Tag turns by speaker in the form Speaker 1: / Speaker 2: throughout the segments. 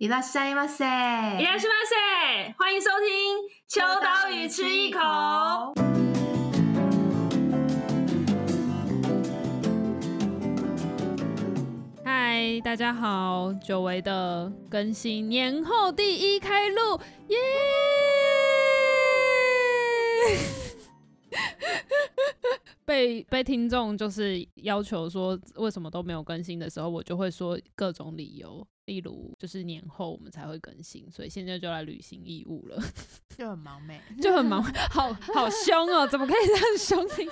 Speaker 1: いらっしゃいませ，
Speaker 2: いらっしゃいませ，欢迎收听《秋刀鱼吃一口》。嗨，大家好，久违的更新，年后第一开录，耶、yeah! 被被听众就是要求说为什么都没有更新的时候，我就会说各种理由，例如就是年后我们才会更新，所以现在就来履行义务了，
Speaker 1: 就很忙没，
Speaker 2: 就很忙，好好凶哦，怎么可以这样凶？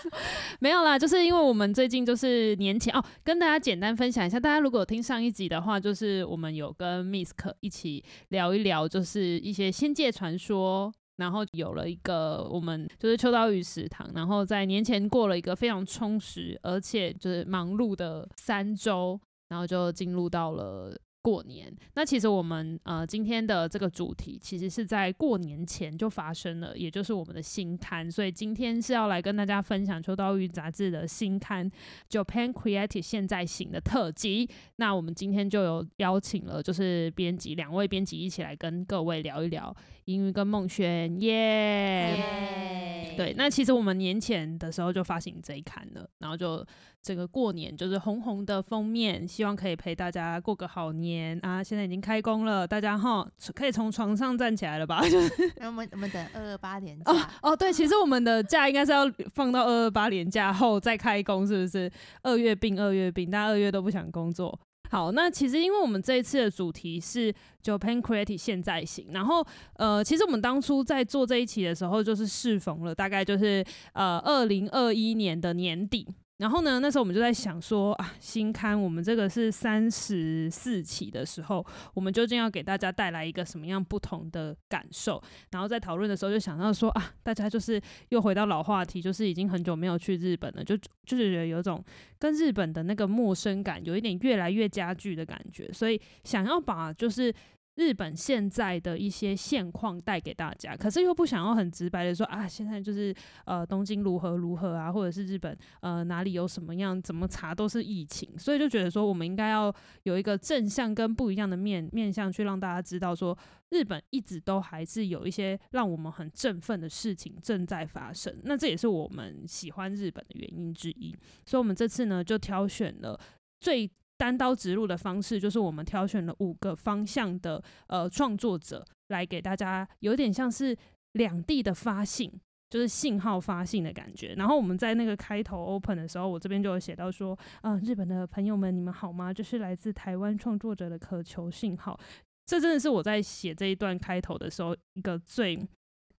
Speaker 2: 没有啦，就是因为我们最近就是年前哦，跟大家简单分享一下，大家如果有听上一集的话，就是我们有跟 Misk 一起聊一聊，就是一些仙界传说。然后有了一个我们就是秋刀鱼食堂，然后在年前过了一个非常充实而且就是忙碌的三周，然后就进入到了。过年，那其实我们呃今天的这个主题其实是在过年前就发生了，也就是我们的新刊，所以今天是要来跟大家分享秋刀鱼杂志的新刊《Japan Creative 现在行》的特辑。那我们今天就有邀请了，就是编辑两位编辑一起来跟各位聊一聊英语跟孟轩，耶、yeah! yeah!，对。那其实我们年前的时候就发行这一刊了，然后就这个过年就是红红的封面，希望可以陪大家过个好年。啊，现在已经开工了，大家哈可以从床上站起来了吧？就是
Speaker 1: 我们我们等二二八年假
Speaker 2: 哦哦，对，其实我们的假应该是要放到二二八年假后再开工，是不是？二月病二月病，大家二月都不想工作。好，那其实因为我们这一次的主题是 Japan Creative 现在型，然后呃，其实我们当初在做这一期的时候，就是适逢了大概就是呃二零二一年的年底。然后呢，那时候我们就在想说啊，新刊我们这个是三十四期的时候，我们究竟要给大家带来一个什么样不同的感受？然后在讨论的时候就想到说啊，大家就是又回到老话题，就是已经很久没有去日本了，就就是觉得有种跟日本的那个陌生感有一点越来越加剧的感觉，所以想要把就是。日本现在的一些现况带给大家，可是又不想要很直白的说啊，现在就是呃东京如何如何啊，或者是日本呃哪里有什么样怎么查都是疫情，所以就觉得说我们应该要有一个正向跟不一样的面面向去让大家知道说，日本一直都还是有一些让我们很振奋的事情正在发生，那这也是我们喜欢日本的原因之一，所以我们这次呢就挑选了最。单刀直入的方式，就是我们挑选了五个方向的呃创作者来给大家，有点像是两地的发信，就是信号发信的感觉。然后我们在那个开头 open 的时候，我这边就有写到说，啊、日本的朋友们，你们好吗？就是来自台湾创作者的渴求信号。这真的是我在写这一段开头的时候一个最。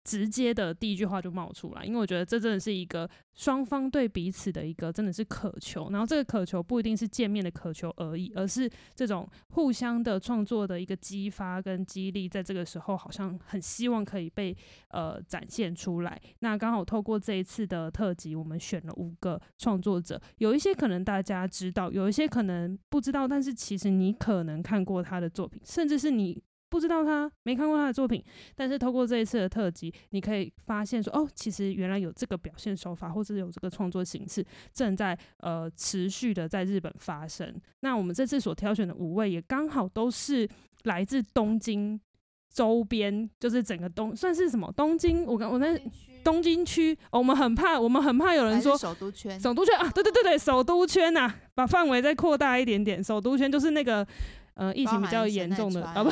Speaker 2: 直接的第一句话就冒出来，因为我觉得这真的是一个双方对彼此的一个真的是渴求，然后这个渴求不一定是见面的渴求而已，而是这种互相的创作的一个激发跟激励，在这个时候好像很希望可以被呃展现出来。那刚好透过这一次的特辑，我们选了五个创作者，有一些可能大家知道，有一些可能不知道，但是其实你可能看过他的作品，甚至是你。不知道他没看过他的作品，但是透过这一次的特辑，你可以发现说，哦，其实原来有这个表现手法，或者有这个创作形式正在呃持续的在日本发生。那我们这次所挑选的五位，也刚好都是来自东京周边，就是整个东算是什么东京？我刚我在东京区，哦，我们很怕，我们很怕有人说
Speaker 1: 首都圈，
Speaker 2: 首都圈啊，对对对对，首都圈呐、啊，把范围再扩大一点点，首都圈就是那个。呃，疫情比较严重的 啊，不，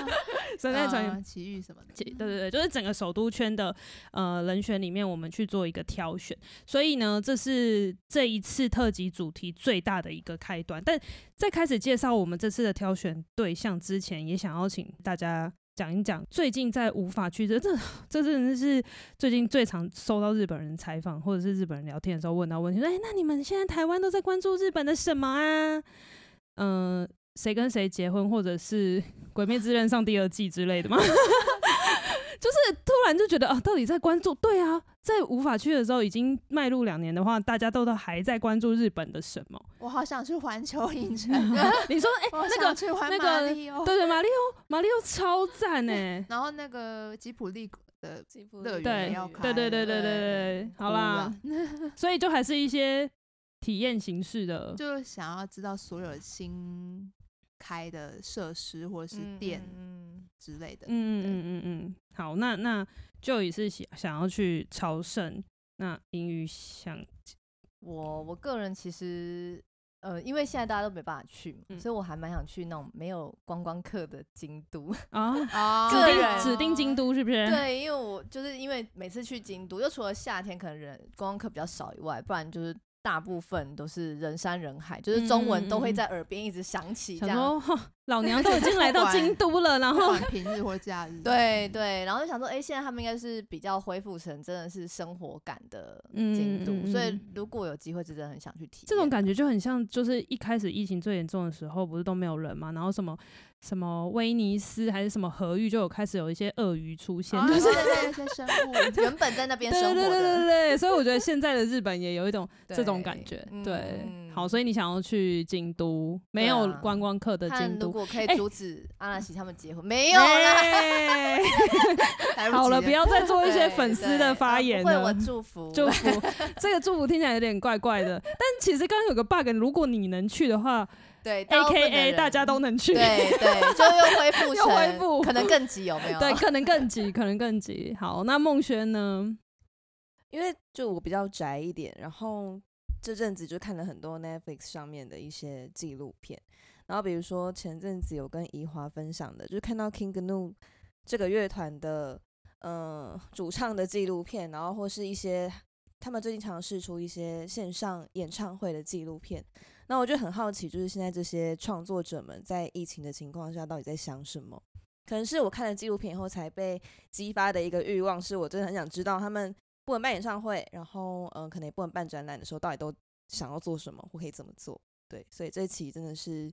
Speaker 2: 神奈川
Speaker 1: 奇遇什么的，
Speaker 2: 对对对，就是整个首都圈的呃人选里面，我们去做一个挑选。所以呢，这是这一次特辑主题最大的一个开端。但在开始介绍我们这次的挑选对象之前，也想要请大家讲一讲最近在无法去这这这真的是最近最常收到日本人采访或者是日本人聊天的时候问到问题，说：“哎，那你们现在台湾都在关注日本的什么啊？”嗯、呃。谁跟谁结婚，或者是 《鬼灭之刃》上第二季之类的吗？就是突然就觉得啊，到底在关注？对啊，在无法去的时候，已经迈入两年的话，大家都都还在关注日本的什么？
Speaker 1: 我好想去环球影城。
Speaker 2: 你说，哎、欸，那个那个，对对，马里奥，马里奥超赞哎。
Speaker 1: 然后那个吉普力的吉普乐
Speaker 2: 园要开，对对对对对对对，好啦，所以就还是一些体验形式的，
Speaker 1: 就想要知道所有的新。开的设施或者是店之类的。
Speaker 2: 嗯嗯嗯嗯嗯。好，那那就也是想想要去朝圣。那英语想，
Speaker 3: 我我个人其实。呃，因为现在大家都没办法去嘛，嗯、所以我还蛮想去那种没有观光客的京都啊
Speaker 2: 啊，指定指定京都是不是？
Speaker 3: 对，因为我就是因为每次去京都，就除了夏天可能人观光客比较少以外，不然就是。大部分都是人山人海，就是中文都会在耳边一直响起，这样、嗯嗯。
Speaker 2: 老娘都已经来到京都了，然后
Speaker 1: 平日或假日。
Speaker 3: 对对，然后就想说，哎、欸，现在他们应该是比较恢复成真的是生活感的京都，嗯嗯嗯、所以如果有机会，真的很想去体验。
Speaker 2: 这种感觉就很像，就是一开始疫情最严重的时候，不是都没有人嘛，然后什么。什么威尼斯还是什么河域，就有开始有一些鳄鱼出现，就是
Speaker 1: 那些生物
Speaker 3: 原本在那边生活的。
Speaker 2: 对对对对对，所以我觉得现在的日本也有一种这种感觉。对，好，所以你想要去京都，没有观光客的京都，
Speaker 3: 如果可以阻止阿拉西他们结婚，没有啦。
Speaker 2: 好了，不要再做一些粉丝的发言了。
Speaker 3: 为我祝福，
Speaker 2: 祝福。这个祝福听起来有点怪怪的，但其实刚刚有个 bug，如果你能去的话。
Speaker 3: 对
Speaker 2: ，A K A 大家都能去，
Speaker 3: 对对，就又恢复，
Speaker 2: 又恢复，
Speaker 3: 可能更急有没有？
Speaker 2: 对，可能更急，可能更急。好，那孟轩呢？
Speaker 4: 因为就我比较宅一点，然后这阵子就看了很多 Netflix 上面的一些纪录片，然后比如说前阵子有跟怡华分享的，就是看到 King Gnu 这个乐团的嗯、呃、主唱的纪录片，然后或是一些他们最近尝试出一些线上演唱会的纪录片。那我就很好奇，就是现在这些创作者们在疫情的情况下，到底在想什么？可能是我看了纪录片以后才被激发的一个欲望，是我真的很想知道他们不能办演唱会，然后嗯，可能也不能办展览的时候，到底都想要做什么，或可以怎么做？对，所以这期真的是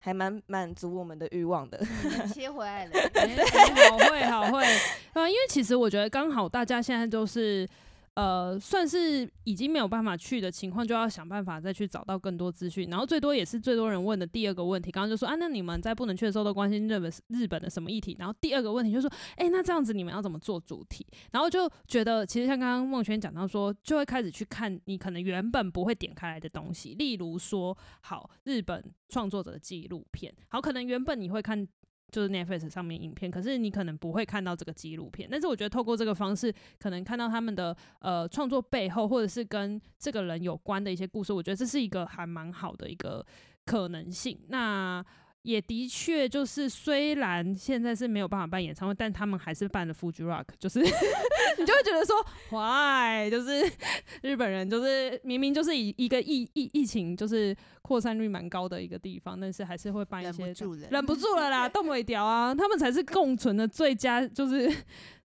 Speaker 4: 还蛮满足我们的欲望的。
Speaker 3: 切回来了，
Speaker 2: 对，好会，好会啊！因为其实我觉得刚好大家现在都是。呃，算是已经没有办法去的情况，就要想办法再去找到更多资讯。然后最多也是最多人问的第二个问题，刚刚就说啊，那你们在不能去的时候都关心日本日本的什么议题？然后第二个问题就说，哎、那这样子你们要怎么做主题？然后就觉得其实像刚刚孟轩讲到说，就会开始去看你可能原本不会点开来的东西，例如说，好，日本创作者的纪录片，好，可能原本你会看。就是 Netflix 上面影片，可是你可能不会看到这个纪录片。但是我觉得透过这个方式，可能看到他们的呃创作背后，或者是跟这个人有关的一些故事。我觉得这是一个还蛮好的一个可能性。那。也的确，就是虽然现在是没有办法办演唱会，但他们还是办了 Fuji Rock，就是 你就会觉得说，Why？就是 日本人，就是明明就是以一个疫疫疫情就是扩散率蛮高的一个地方，但是还是会办一些，忍不住，忍不住了啦，冻尾掉啊，他们才是共存的最佳，就是。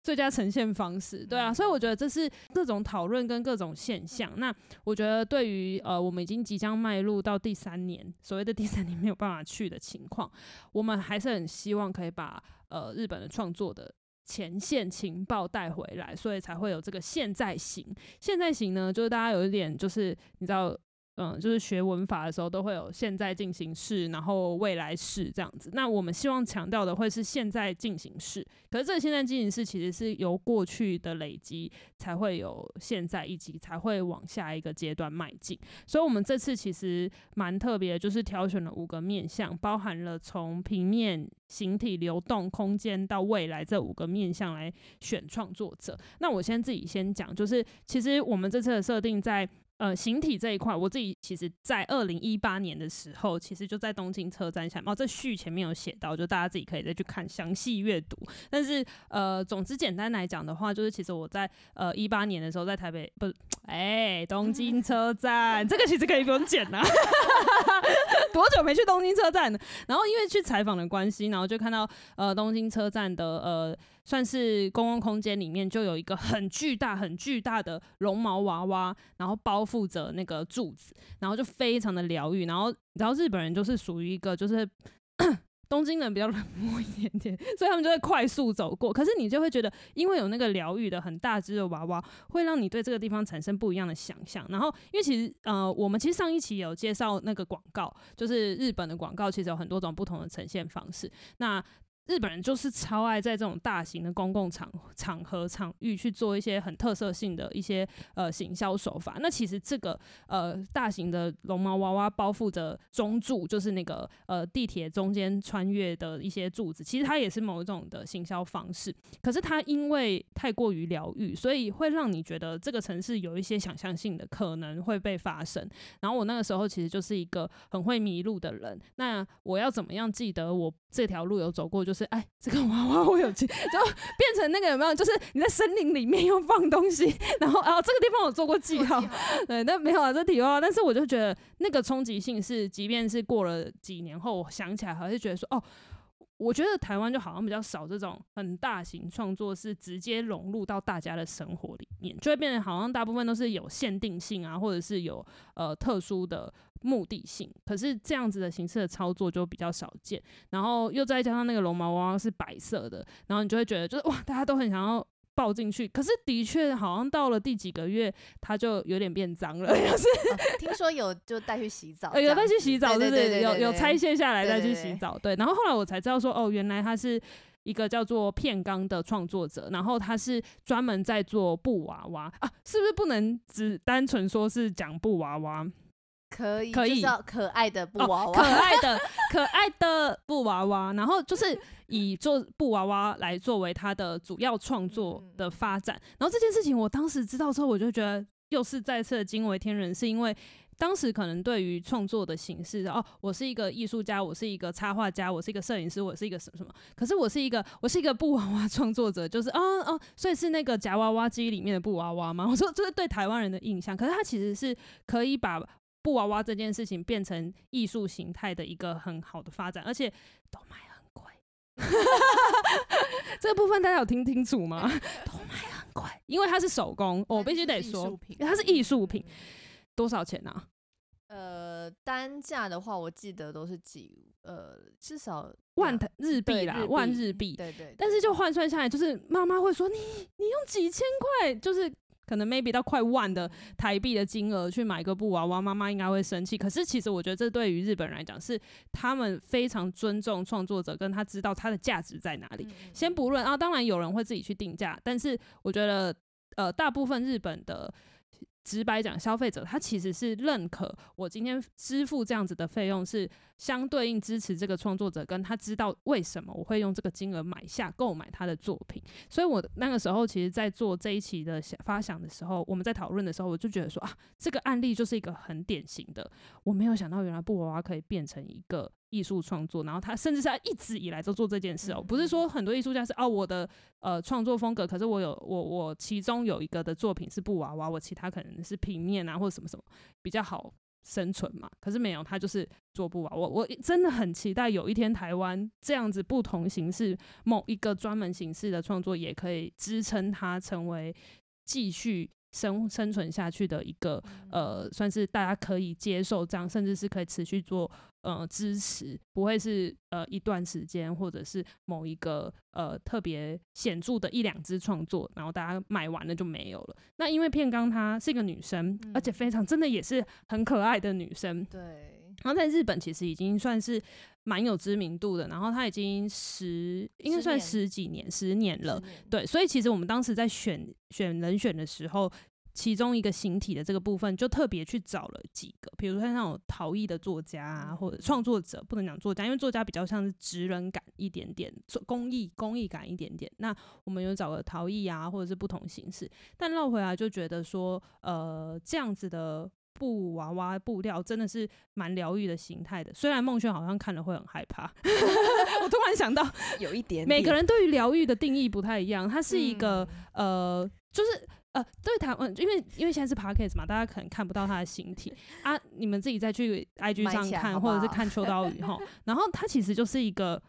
Speaker 2: 最佳呈现方式，对啊，所以我觉得这是各种讨论跟各种现象。那我觉得对于呃，我们已经即将迈入到第三年，所谓的第三年没有办法去的情况，我们还是很希望可以把呃日本的创作的前线情报带回来，所以才会有这个现在型。现在型呢，就是大家有一点就是你知道。嗯，就是学文法的时候都会有现在进行式，然后未来式这样子。那我们希望强调的会是现在进行式，可是这个现在进行式其实是由过去的累积才会有现在，以及才会往下一个阶段迈进。所以，我们这次其实蛮特别，就是挑选了五个面向，包含了从平面、形体、流动、空间到未来这五个面向来选创作者。那我先自己先讲，就是其实我们这次的设定在。呃，形体这一块，我自己其实，在二零一八年的时候，其实就在东京车站下面。哦，这序前面有写到，就大家自己可以再去看详细阅读。但是，呃，总之简单来讲的话，就是其实我在呃一八年的时候，在台北不是，哎，东京车站，这个其实可以不用剪啦。多久没去东京车站了？然后因为去采访的关系，然后就看到呃东京车站的呃。算是公共空间里面就有一个很巨大、很巨大的绒毛娃娃，然后包覆着那个柱子，然后就非常的疗愈。然后你知道日本人就是属于一个就是 东京人比较冷漠一点点，所以他们就会快速走过。可是你就会觉得，因为有那个疗愈的很大只的娃娃，会让你对这个地方产生不一样的想象。然后因为其实呃，我们其实上一期有介绍那个广告，就是日本的广告，其实有很多种不同的呈现方式。那日本人就是超爱在这种大型的公共场场合场域去做一些很特色性的一些呃行销手法。那其实这个呃大型的绒毛娃娃包覆着中柱，就是那个呃地铁中间穿越的一些柱子，其实它也是某一种的行销方式。可是它因为太过于疗愈，所以会让你觉得这个城市有一些想象性的可能会被发生。然后我那个时候其实就是一个很会迷路的人。那我要怎么样记得我这条路有走过？就哎，这个娃娃我有记，就变成那个有没有？就是你在森林里面又放东西，然后啊这个地方我做过记号，对，那没有啊，这题外话。但是我就觉得那个冲击性是，即便是过了几年后，我想起来还是觉得说哦。我觉得台湾就好像比较少这种很大型创作，是直接融入到大家的生活里面，就会变得好像大部分都是有限定性啊，或者是有呃特殊的目的性。可是这样子的形式的操作就比较少见，然后又再加上那个绒毛娃娃是白色的，然后你就会觉得就是哇，大家都很想要。抱进去，可是的确好像到了第几个月，它就有点变脏了。就是、
Speaker 3: 哦、听说有就带去洗澡，
Speaker 2: 有带去洗澡，对对对，有有拆卸下来再去洗澡。对，然后后来我才知道说，哦，原来他是一个叫做片冈的创作者，然后他是专门在做布娃娃啊，是不是不能只单纯说是讲布娃娃？
Speaker 3: 可以，
Speaker 2: 可以，
Speaker 3: 可爱的布娃娃，
Speaker 2: 哦、可爱的可爱的布娃娃，然后就是以做布娃娃来作为他的主要创作的发展。然后这件事情我当时知道之后，我就觉得又是再次的惊为天人，是因为当时可能对于创作的形式，哦，我是一个艺术家，我是一个插画家，我是一个摄影师，我是一个什么什么，可是我是一个我是一个布娃娃创作者，就是哦哦，所以是那个夹娃娃机里面的布娃娃吗？我说这是对台湾人的印象，可是他其实是可以把。布娃娃这件事情变成艺术形态的一个很好的发展，而且都卖很贵。这个部分大家有听清楚吗？都卖很贵，因为它是手工，我必须得说，它是艺术品。多少钱呢、啊？
Speaker 3: 呃，单价的话，我记得都是几呃，至少
Speaker 2: 万日币啦，万日币。对，对对。但是就换算下来，就是妈妈会说你你用几千块，就是。可能 maybe 到快万的台币的金额去买个布娃娃，妈妈应该会生气。可是其实我觉得这对于日本人来讲，是他们非常尊重创作者，跟他知道他的价值在哪里。先不论啊，当然有人会自己去定价，但是我觉得呃，大部分日本的。直白讲，消费者他其实是认可我今天支付这样子的费用，是相对应支持这个创作者，跟他知道为什么我会用这个金额买下购买他的作品。所以我那个时候其实，在做这一期的发想的时候，我们在讨论的时候，我就觉得说啊，这个案例就是一个很典型的，我没有想到原来布娃娃可以变成一个。艺术创作，然后他甚至是他一直以来都做这件事哦，不是说很多艺术家是哦，我的呃创作风格，可是我有我我其中有一个的作品是布娃娃，我其他可能是平面啊或者什么什么比较好生存嘛，可是没有，他就是做布娃娃，我我真的很期待有一天台湾这样子不同形式某一个专门形式的创作也可以支撑它成为继续。生生存下去的一个呃，算是大家可以接受这样，甚至是可以持续做呃支持，不会是呃一段时间或者是某一个呃特别显著的一两支创作，然后大家买完了就没有了。那因为片刚她是一个女生，而且非常真的也是很可爱的女生。
Speaker 3: 对。
Speaker 2: 然后在日本其实已经算是蛮有知名度的，然后他已经十应该算十几年十年了，对，所以其实我们当时在选选人选的时候，其中一个形体的这个部分就特别去找了几个，比如说像那种陶艺的作家啊，或者创作者，不能讲作家，因为作家比较像是职人感一点点，做工艺工艺感一点点。那我们有找个陶艺啊，或者是不同形式，但绕回来就觉得说，呃，这样子的。布娃娃布料真的是蛮疗愈的形态的，虽然梦轩好像看了会很害怕。我突然想到，
Speaker 4: 有一点，点，
Speaker 2: 每个人对于疗愈的定义不太一样。它是一个、嗯、呃，就是呃，对台湾，因为因为现在是 Podcast 嘛，大家可能看不到它的形体啊，你们自己再去 IG 上看，好好或者是看秋刀鱼哈。然后它其实就是一个，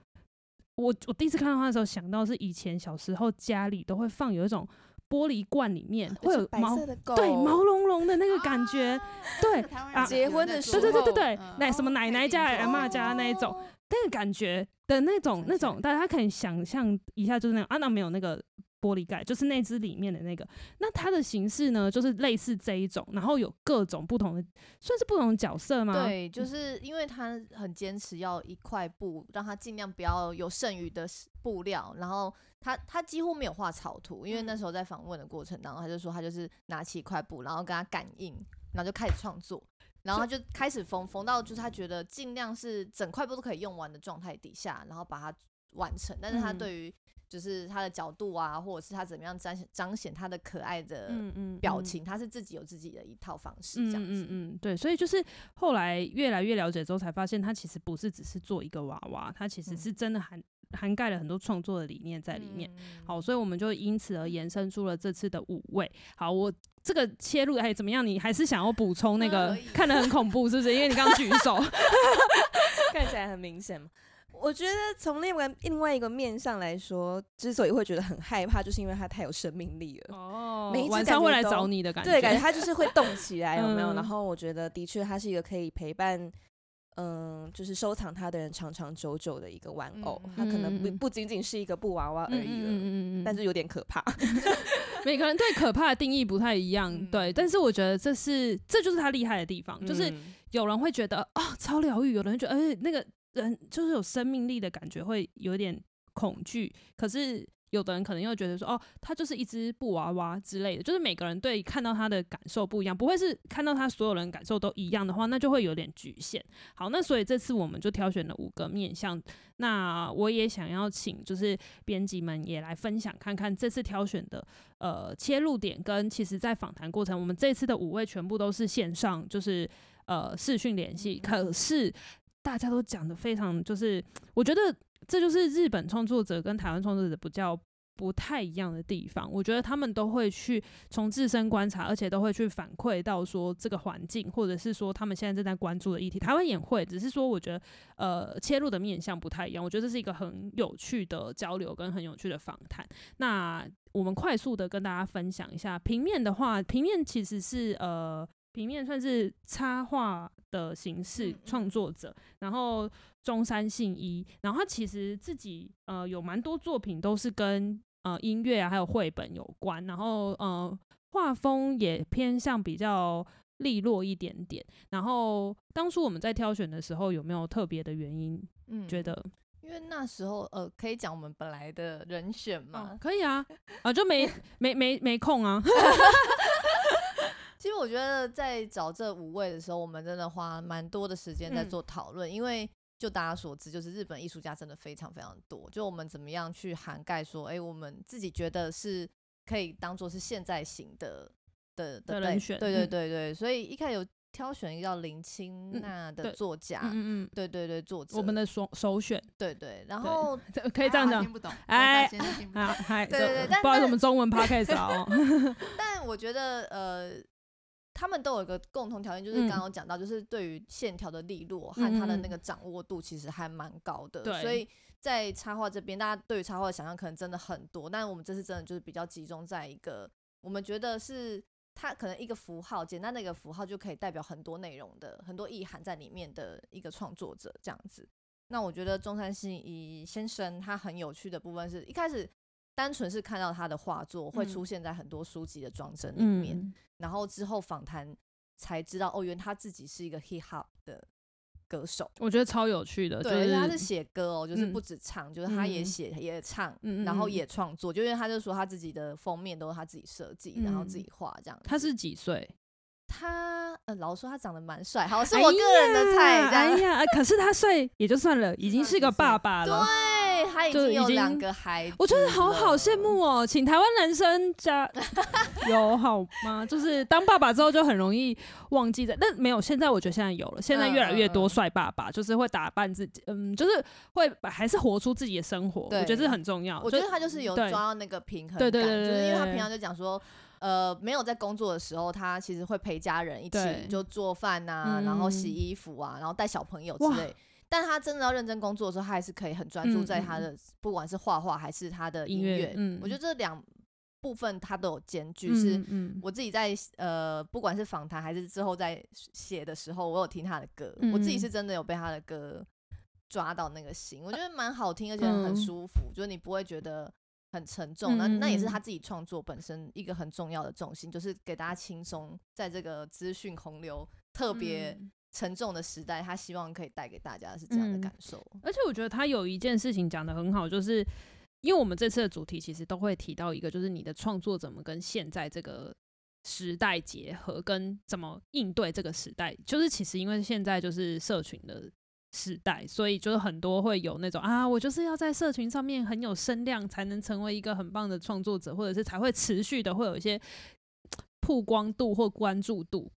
Speaker 2: 我我第一次看到它的时候，想到是以前小时候家里都会放有一种。玻璃罐里面会有毛，对，毛茸茸的那个感觉，啊、对啊，
Speaker 4: 结婚的时候，
Speaker 2: 对对对对对，那、嗯、什么奶奶家、阿妈家那一种，那个感觉的那种那种，大家可以想象一下，就是那种啊，那没有那个玻璃盖，就是那只里面的那个。那它的形式呢，就是类似这一种，然后有各种不同的，算是不同的角色吗？
Speaker 3: 对，就是因为他很坚持要一块布，让他尽量不要有剩余的布料，然后他他几乎没有画草图，因为那时候在访问的过程当中，他就说他就是拿起一块布，然后跟他感应，然后就开始创作。然后他就开始缝，缝到就是他觉得尽量是整块布都可以用完的状态底下，然后把它完成。但是他对于就是他的角度啊，或者是他怎么样彰显彰显他的可爱的表情，他是自己有自己的一套方式这样子。
Speaker 2: 嗯嗯，对，所以就是后来越来越了解之后，才发现他其实不是只是做一个娃娃，他其实是真的很。涵盖了很多创作的理念在里面，好，所以我们就因此而延伸出了这次的五位。好，我这个切入还怎么样？你还是想要补充那 个看得很恐怖，是不是？因为你刚刚举手，
Speaker 4: 看起来很明显嘛。我觉得从另外另外一个面上来说，之所以会觉得很害怕，就是因为它太有生命力了。哦，每一晚上会来找你的感觉，对，感觉它就是会动起来，有没有？然后我觉得的确，它是一个可以陪伴。嗯，就是收藏它的人长长久久的一个玩偶，嗯、它可能不不仅仅是一个布娃娃而已了，但是有点可怕。
Speaker 2: 每个人对可怕的定义不太一样，嗯、对，但是我觉得这是这就是他厉害的地方，嗯、就是有人会觉得啊、哦、超疗愈，有人会觉得哎那个人就是有生命力的感觉，会有点恐惧，可是。有的人可能又觉得说，哦，他就是一只布娃娃之类的，就是每个人对看到他的感受不一样，不会是看到他所有人感受都一样的话，那就会有点局限。好，那所以这次我们就挑选了五个面向，那我也想要请就是编辑们也来分享看看这次挑选的呃切入点，跟其实在访谈过程，我们这次的五位全部都是线上，就是呃视讯联系，可是大家都讲的非常，就是我觉得。这就是日本创作者跟台湾创作者比较不太一样的地方。我觉得他们都会去从自身观察，而且都会去反馈到说这个环境，或者是说他们现在正在关注的议题。台湾也会，只是说我觉得呃切入的面向不太一样。我觉得这是一个很有趣的交流跟很有趣的访谈。那我们快速的跟大家分享一下平面的话，平面其实是呃平面算是插画的形式创作者，然后。中山信一，然后他其实自己呃有蛮多作品都是跟呃音乐啊还有绘本有关，然后呃画风也偏向比较利落一点点。然后当初我们在挑选的时候有没有特别的原因？嗯，觉得
Speaker 3: 因为那时候呃可以讲我们本来的人选吗？
Speaker 2: 哦、可以啊，啊就没 没没没空啊。
Speaker 3: 其实我觉得在找这五位的时候，我们真的花蛮多的时间在做讨论，嗯、因为。就大家所知，就是日本艺术家真的非常非常多。就我们怎么样去涵盖说，哎、欸，我们自己觉得是可以当做是现在型的的的人选。对对对对，嗯、所以一开始有挑选一个叫林清娜的作家，嗯嗯，对对对，作者，
Speaker 2: 我们的首首选，
Speaker 3: 对对。然后
Speaker 2: 可以这样讲，
Speaker 3: 听不懂，
Speaker 2: 哎，
Speaker 3: 啊，
Speaker 2: 嗨，
Speaker 3: 对对对，
Speaker 2: 不好意思，我们中文 podcast 哦。
Speaker 3: 但我觉得，呃。他们都有一个共同条件，就是刚刚讲到，就是对于线条的利落和它的那个掌握度，其实还蛮高的。嗯、所以在插画这边，大家对于插画的想象可能真的很多，但我们这次真的就是比较集中在一个，我们觉得是它可能一个符号，简单的一个符号就可以代表很多内容的、很多意涵在里面的一个创作者这样子。那我觉得中山信一先生他很有趣的部分是一开始。单纯是看到他的画作会出现在很多书籍的装帧里面，嗯、然后之后访谈才知道，哦，原来他自己是一个 hip hop 的歌手。
Speaker 2: 我觉得超有趣的，
Speaker 3: 对，
Speaker 2: 就是、
Speaker 3: 他是写歌哦，就是不止唱，嗯、就是他也写也唱，嗯、然后也创作，就因为他就说他自己的封面都是他自己设计，嗯、然后自己画这样。
Speaker 2: 他是几岁？
Speaker 3: 他呃，老实说他长得蛮帅，好，是我个人的菜。
Speaker 2: 哎呀，可是他 帅也就算了，已经是个爸爸了。
Speaker 3: 对。他已经有两个孩子，
Speaker 2: 我觉得好好羡慕哦。请台湾男生加 有好吗？就是当爸爸之后就很容易忘记的，但没有。现在我觉得现在有了，现在越来越多帅爸爸，就是会打扮自己，嗯，就是会还是活出自己的生活。我觉得这很重要。
Speaker 3: 我觉得他就是有抓到那个平衡感，就是因为他平常就讲说，呃，没有在工作的时候，他其实会陪家人一起就做饭呐，然后洗衣服啊，然后带小朋友之类。但他真的要认真工作的时候，他还是可以很专注在他的，不管是画画还是他的音乐。嗯，我觉得这两部分他都有兼具。是我自己在呃，不管是访谈还是之后在写的时候，我有听他的歌，我自己是真的有被他的歌抓到那个心，我觉得蛮好听，而且很舒服，就是你不会觉得很沉重。那那也是他自己创作本身一个很重要的重心，就是给大家轻松，在这个资讯洪流特别沉重的时代，他希望可以带给大家是这样的感受。
Speaker 2: 而且我觉得他有一件事情讲得很好，就是因为我们这次的主题其实都会提到一个，就是你的创作怎么跟现在这个。时代结合跟怎么应对这个时代，就是其实因为现在就是社群的时代，所以就是很多会有那种啊，我就是要在社群上面很有声量，才能成为一个很棒的创作者，或者是才会持续的会有一些曝光度或关注度。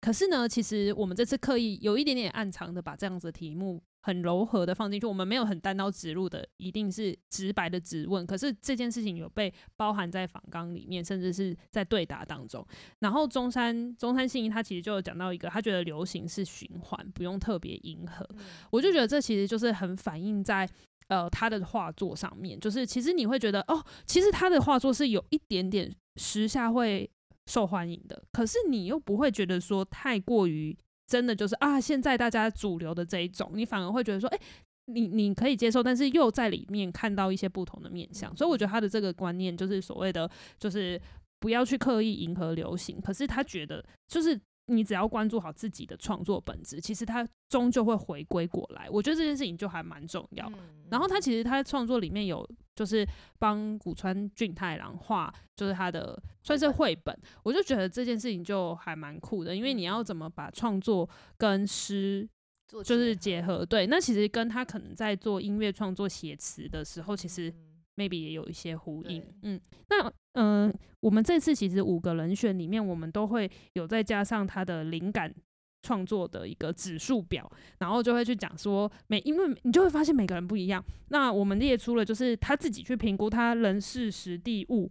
Speaker 2: 可是呢，其实我们这次刻意有一点点暗藏的把这样子的题目。很柔和的放进去，我们没有很单刀直入的，一定是直白的质问。可是这件事情有被包含在访纲里面，甚至是在对答当中。然后中山中山信一他其实就有讲到一个，他觉得流行是循环，不用特别迎合。嗯、我就觉得这其实就是很反映在呃他的画作上面，就是其实你会觉得哦，其实他的画作是有一点点时下会受欢迎的，可是你又不会觉得说太过于。真的就是啊，现在大家主流的这一种，你反而会觉得说，哎、你你可以接受，但是又在里面看到一些不同的面相，所以我觉得他的这个观念就是所谓的，就是不要去刻意迎合流行，可是他觉得就是。你只要关注好自己的创作本质，其实他终究会回归过来。我觉得这件事情就还蛮重要。嗯、然后他其实他创作里面有就是帮古川俊太郎画，就是他的算是绘本。我就觉得这件事情就还蛮酷的，因为你要怎么把创作跟诗就是结合？对，那其实跟他可能在做音乐创作写词的时候，其实。maybe 也有一些呼应，嗯，那嗯、我们这次其实五个人选里面，我们都会有再加上他的灵感创作的一个指数表，然后就会去讲说每，因为你就会发现每个人不一样。那我们列出了就是他自己去评估他人事实地物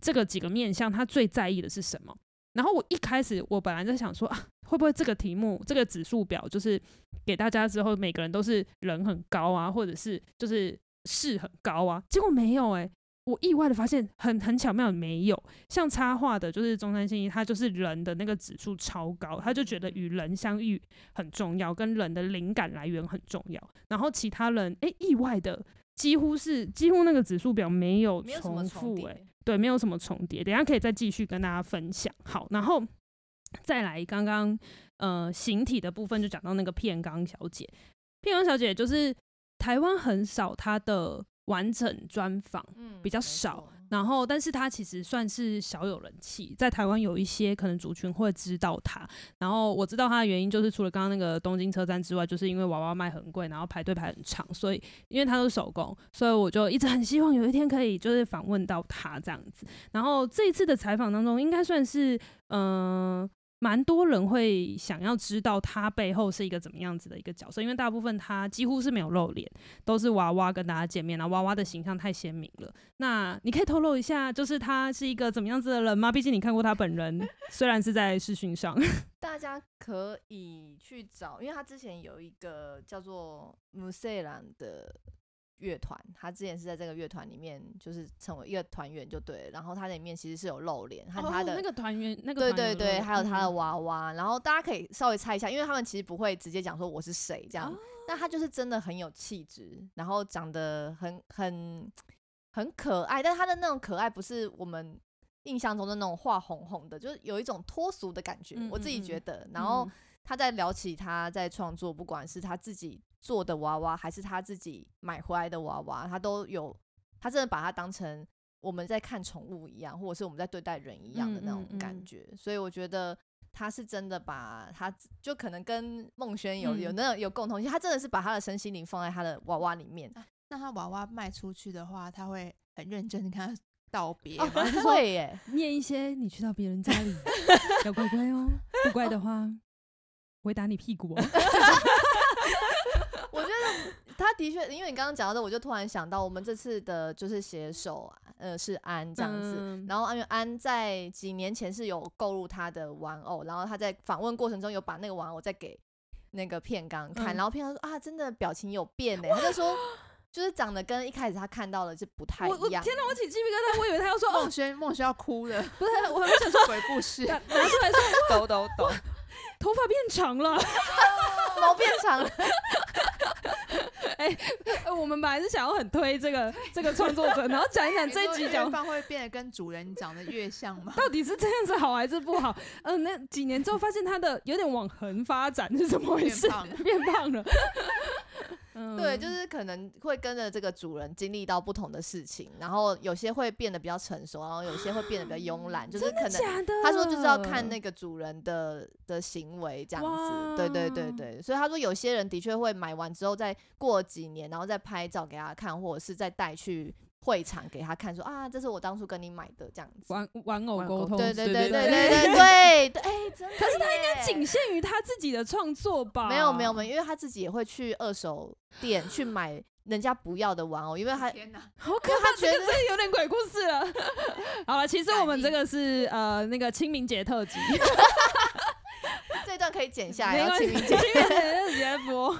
Speaker 2: 这个几个面向，他最在意的是什么。然后我一开始我本来在想说啊，会不会这个题目这个指数表就是给大家之后每个人都是人很高啊，或者是就是。事很高啊，结果没有哎、我意外的发现很很巧妙没有，像插画的，就是中山信一，他就是人的那个指数超高，他就觉得与人相遇很重要，跟人的灵感来源很重要。然后其他人哎、欸，意外的几乎是几乎那个指数表没有重复哎、欸，对，没有什么重叠。等一下可以再继续跟大家分享。好，然后再来刚刚呃形体的部分就讲到那个片冈小姐，片冈小姐就是。台湾很少她的完整专访，比较少。然后，但是他其实算是小有人气，在台湾有一些可能族群会知道他。然后我知道他的原因，就是除了刚刚那个东京车站之外，就是因为娃娃卖很贵，然后排队排很长，所以因为他都是手工，所以我就一直很希望有一天可以就是访问到他这样子。然后这一次的采访当中，应该算是嗯。呃蛮多人会想要知道他背后是一个怎么样子的一个角色，因为大部分他几乎是没有露脸，都是娃娃跟大家见面，然后娃娃的形象太鲜明了。那你可以透露一下，就是他是一个怎么样子的人吗？毕竟你看过他本人，虽然是在视讯上。
Speaker 3: 大家可以去找，因为他之前有一个叫做姆塞兰的。乐团，他之前是在这个乐团里面，就是成为一个团员就对了。然后他里面其实是有露脸，和他的、哦、那个团员，那个对对对，还有他的娃娃。嗯、然后大家可以稍微猜一下，因为他们其实不会直接讲说我是谁这样。哦、但他就是真的很有气质，然后长得很很很可爱。但他的那种可爱不是我们印象中的那种画红红的，就是有一种脱俗的感觉。嗯、我自己觉得。然后他在聊起他在创作，不管是他自己。做的娃娃还是他自己买回来的娃娃，他都有，他真的把它当成我们在看宠物一样，或者是我们在对待人一样的那种感觉。嗯嗯嗯，所以我觉得他是真的把他，就可能跟孟轩有有那种有共同性，他真的是把他的身心灵放在他的娃娃里面。
Speaker 1: 那他娃娃卖出去的话，他会很认真跟他道别，
Speaker 3: 哦，会耶，
Speaker 2: 念一些你去到别人家里 要乖乖哦，不乖的话我会打你屁股哦。
Speaker 3: 他的确，因为你刚刚讲到的，我就突然想到，我们这次的就是携手，呃，是安这样子。嗯、然后因为安在几年前是有购入他的玩偶，然后他在访问过程中有把那个玩偶再给那个片刚看，嗯、然后片刚说啊，真的表情有变呢，哇他就说就是长得跟一开始他看到的是不太一样。
Speaker 2: 天哪，我起鸡皮疙瘩，我以为他要说
Speaker 1: 孟轩孟轩要哭了，
Speaker 2: 不是，我还没想说
Speaker 1: 鬼故事，
Speaker 2: 拿出来说 抖抖抖，头发变长了，
Speaker 3: 毛变长了。
Speaker 2: 哎、欸，我们本来是想要很推这个这个创作者，然后讲一讲这一集 讲，
Speaker 1: 放会变得跟主人长得越像吗？
Speaker 2: 到底是这样子好还是不好？嗯、呃，那几年之后发现他的有点往横发展，是怎么回事？变胖了。
Speaker 3: 对，就是可能会跟着这个主人经历到不同的事情，然后有些会变得比较成熟，然后有些会变得比较慵懒，就是可能他说就是要看那个主人的的行为这样子，对对对对，所以他说有些人的确会买完之后再过几年，然后再拍照给他看，或者是再带去。会场给他看说，说啊，这是我当初跟你买的这样子，
Speaker 2: 玩玩偶沟通，
Speaker 3: 对对 对对对对对，对，对，哎，真的。可
Speaker 2: 是他应该仅限于他自己的创作吧？
Speaker 3: 没有没有没有，因为他自己也会去二手店去 买人家不要的玩偶，因为他
Speaker 2: 天哪，好可怕，他觉得这有点鬼故事了。好了，其实我们这个是呃那个清明节特辑，
Speaker 3: 这段可以剪下来，要清明节
Speaker 2: 直接播。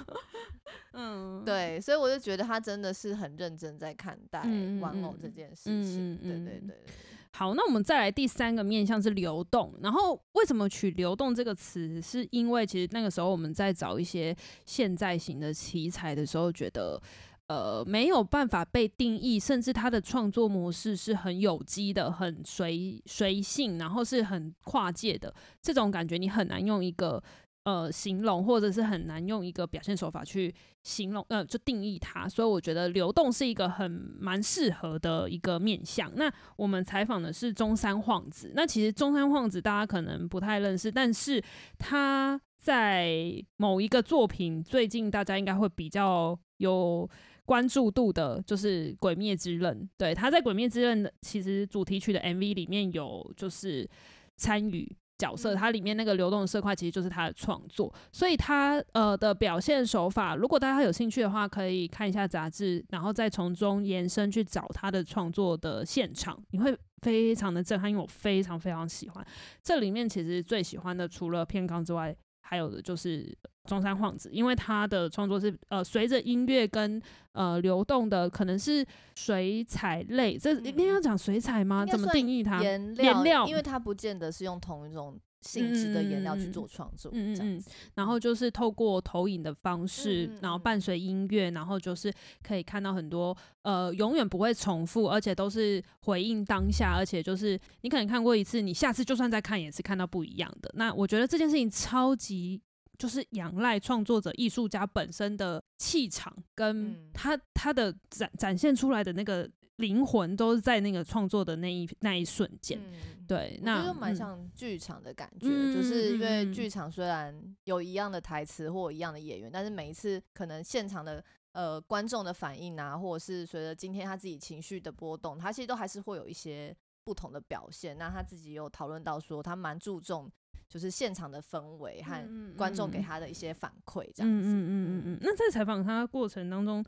Speaker 2: 嗯，
Speaker 3: 对，所以我就觉得他真的是很认真在看待玩偶这件事情。嗯嗯嗯、对对对，对。
Speaker 2: 好，那我们再来第三个面向是流动。然后为什么取“流动”这个词？是因为其实那个时候我们在找一些现在型的题材的时候，觉得呃没有办法被定义，甚至他的创作模式是很有机的、很随随性，然后是很跨界的这种感觉，你很难用一个。呃，形容或者是很难用一个表现手法去形容，呃，就定义它。所以我觉得流动是一个很蛮适合的一个面向。那我们采访的是中山晃子。那其实中山晃子大家可能不太认识，但是他在某一个作品最近大家应该会比较有关注度的，就是《鬼灭之刃》。对，他在《鬼灭之刃》的其实主题曲的 MV 里面有就是参与。角色，它里面那个流动的色块其实就是他的创作，所以他呃的表现手法，如果大家有兴趣的话，可以看一下杂志，然后再从中延伸去找他的创作的现场，你会非常的震撼，因为我非常非常喜欢。这里面其实最喜欢的除了片冈之外，还有的就是中山晃子，因为他的创作是呃随着音乐跟呃流动的，可能是水彩类。这一定要讲水彩吗？怎么定义它？
Speaker 3: 颜料，颜料，因为它不见得是用同一种性质的颜料去做创作。嗯。
Speaker 2: 然后就是透过投影的方式，然后伴随音乐，然后就是可以看到很多呃永远不会重复，而且都是回应当下，而且就是你可能看过一次，你下次就算再看也是看到不一样的。那我觉得这件事情超级。就是仰赖创作者、艺术家本身的气场，跟他他的展展现出来的那个灵魂，都是在那个创作的那一那一瞬间。嗯、对，那
Speaker 3: 就蛮像剧场的感觉，嗯、就是因为剧场虽然有一样的台词或一样的演员，但是每一次可能现场的呃观众的反应啊，或者是随着今天他自己情绪的波动，他其实都还是会有一些不同的表现。那他自己有讨论到说，他蛮注重。就是现场的氛围和观众给他的一些反馈，这样子。嗯嗯
Speaker 2: 嗯嗯嗯。那在采访他的过程当中，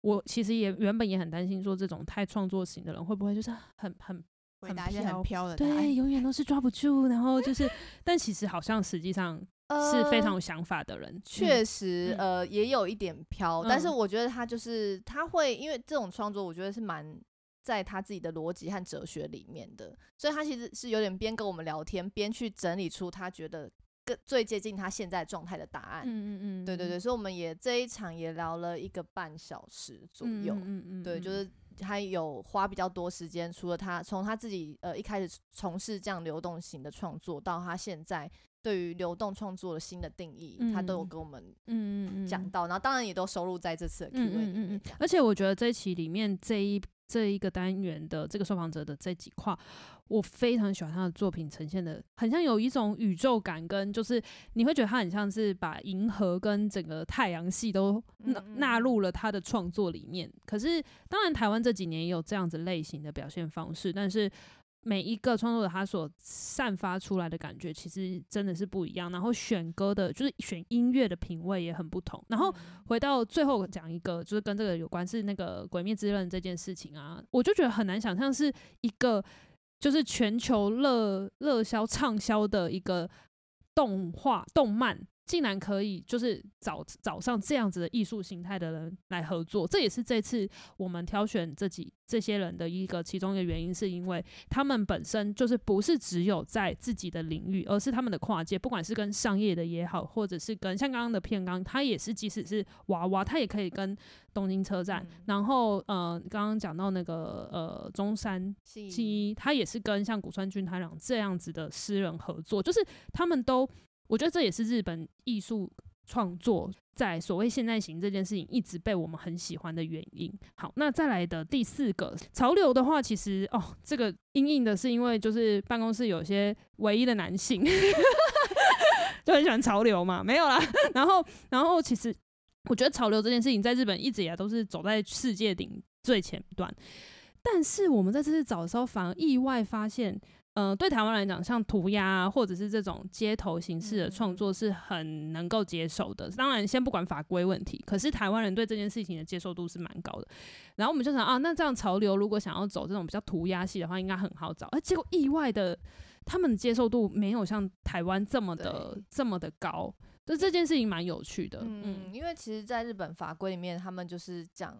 Speaker 2: 我其实也原本也很担心，说这种太创作型的人会不会就是很很
Speaker 1: 回答一些很飘的，
Speaker 2: 对，永远都是抓不住。然后就是，但其实好像实际上是非常有想法的人。
Speaker 3: 确实，呃，也有一点飘，但是我觉得他就是他会，因为这种创作，我觉得是蛮。在他自己的逻辑和哲学里面的，所以他其实是有点边跟我们聊天，边去整理出他觉得更最接近他现在状态的答案。嗯嗯嗯，对对对，所以我们也这一场也聊了一个半小时左右。嗯嗯嗯，对，就是他有花比较多时间，除了他从他自己呃一开始从事这样流动型的创作，到他现在对于流动创作的新的定义，嗯、他都有跟我们嗯嗯讲到，然后当然也都收录在这次的 Q&A 里面。嗯嗯嗯，
Speaker 2: 而且我觉得这一期里面这一。这一个单元的这个受访者的这几块，我非常喜欢他的作品呈现的，很像有一种宇宙感，跟就是你会觉得他很像是把银河跟整个太阳系都纳纳入了他的创作里面。可是当然，台湾这几年也有这样子类型的表现方式，但是。每一个创作者他所散发出来的感觉，其实真的是不一样。然后选歌的，就是选音乐的品味也很不同。然后回到最后讲一个，就是跟这个有关，是那个《鬼灭之刃》这件事情啊，我就觉得很难想象是一个就是全球热热销畅销的一个动画动漫。竟然可以就是找找上这样子的艺术形态的人来合作，这也是这次我们挑选这几这些人的一个其中一个原因，是因为他们本身就是不是只有在自己的领域，而是他们的跨界，不管是跟商业的也好，或者是跟像刚刚的片刚，他也是即使是娃娃，他也可以跟东京车站，嗯、然后呃刚刚讲到那个呃中山七一，他也是跟像谷川俊太郎这样子的诗人合作，就是他们都。我觉得这也是日本艺术创作在所谓现代型这件事情一直被我们很喜欢的原因。好，那再来的第四个潮流的话，其实哦，这个因应的是因为就是办公室有些唯一的男性 就很喜欢潮流嘛，没有啦。然后，然后其实我觉得潮流这件事情在日本一直以来都是走在世界顶最前端，但是我们在这次找的时候，反而意外发现。嗯、呃，对台湾来讲，像涂鸦啊，或者是这种街头形式的创作是很能够接受的。当然，先不管法规问题，可是台湾人对这件事情的接受度是蛮高的。然后我们就想啊，那这样潮流如果想要走这种比较涂鸦系的话，应该很好找。而结果意外的，他们的接受度没有像台湾这么的这么的高。就这件事情蛮有趣的。嗯，
Speaker 3: 嗯因为其实，在日本法规里面，他们就是讲